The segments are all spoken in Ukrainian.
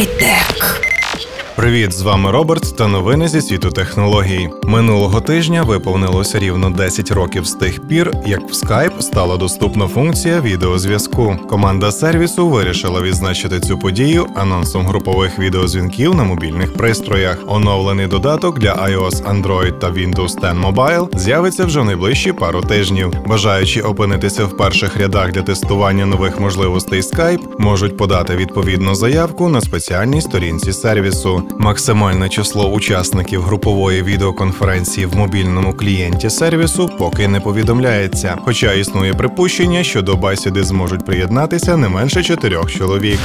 Хай-тек. Привіт, з вами Роберт та новини зі світу технологій. Минулого тижня виповнилося рівно 10 років з тих пір, як в Skype стала доступна функція відеозв'язку. Команда сервісу вирішила відзначити цю подію анонсом групових відеозвінків на мобільних пристроях. Оновлений додаток для iOS, Android та Windows 10 Mobile з'явиться вже в найближчі пару тижнів. Бажаючи опинитися в перших рядах для тестування нових можливостей Skype, можуть подати відповідну заявку на спеціальній сторінці сервісу. Максимальне число учасників групової відеоконференції в мобільному клієнті сервісу поки не повідомляється. Хоча існує припущення, що до бесіди зможуть приєднатися не менше чотирьох чоловік.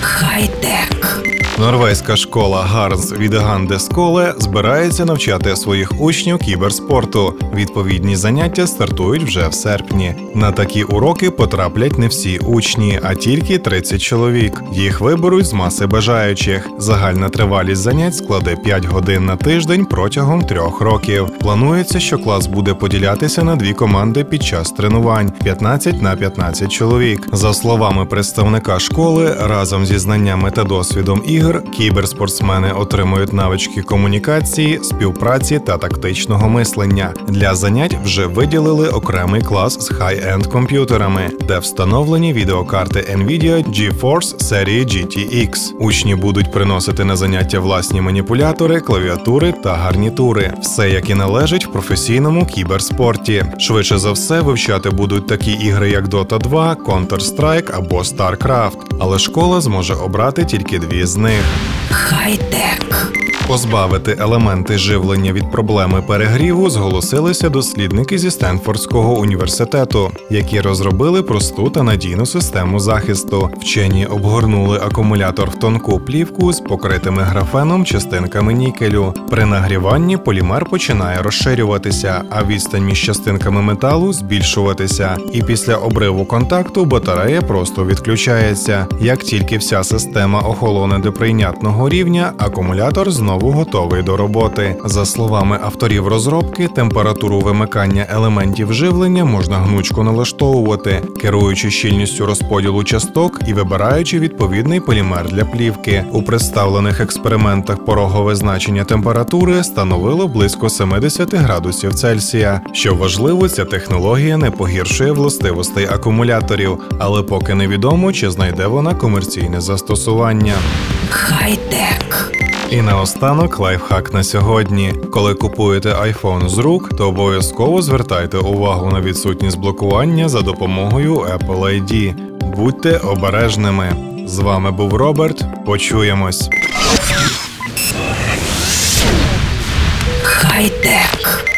Хай-тек. Норвезька школа Гарнс від Ганде Сколе збирається навчати своїх учнів кіберспорту. Відповідні заняття стартують вже в серпні. На такі уроки потраплять не всі учні, а тільки 30 чоловік. Їх виберуть з маси бажаючих. Загальна тривалість занять складе 5 годин на тиждень протягом трьох років. Планується, що клас буде поділятися на дві команди під час тренувань 15 на 15 чоловік. За словами представника школи, разом зі знаннями та досвідом ігор кіберспортсмени отримують навички комунікації, співпраці та тактичного мислення. Для занять вже виділили окремий клас з хай-енд комп'ютерами, де встановлені відеокарти Nvidia GeForce серії GTX. Учні будуть приносити на заняття власні маніпулятори, клавіатури та гарнітури. Все як і належить в професійному кіберспорті. Швидше за все вивчати будуть такі ігри, як Dota 2, Counter-Strike або StarCraft. Але школа зможе обрати тільки дві з них. Хай-тек. Позбавити елементи живлення від проблеми перегріву зголосилися дослідники зі Стенфордського університету, які розробили просту та надійну систему захисту. Вчені обгорнули акумулятор в тонку плівку з покритими графеном частинками нікелю. При нагріванні полімер починає розширюватися, а відстань між частинками металу збільшуватися. І після обриву контакту батарея просто відключається. Як тільки вся система охолоне до прийнятного рівня, акумулятор знову готовий до роботи. За словами авторів розробки, температуру вимикання елементів живлення можна гнучко налаштовувати, керуючи щільністю розподілу часток і вибираючи відповідний полімер для плівки. У представлених експериментах порогове значення температури становило близько 70 градусів Цельсія. Що важливо, ця технологія не погіршує властивостей акумуляторів, але поки невідомо, чи знайде вона комерційне застосування. Хай-тек. І наостанок лайфхак на сьогодні. Коли купуєте iPhone з рук, то обов'язково звертайте увагу на відсутність блокування за допомогою Apple ID. Будьте обережними. З вами був Роберт. Почуємось. Хай-тек.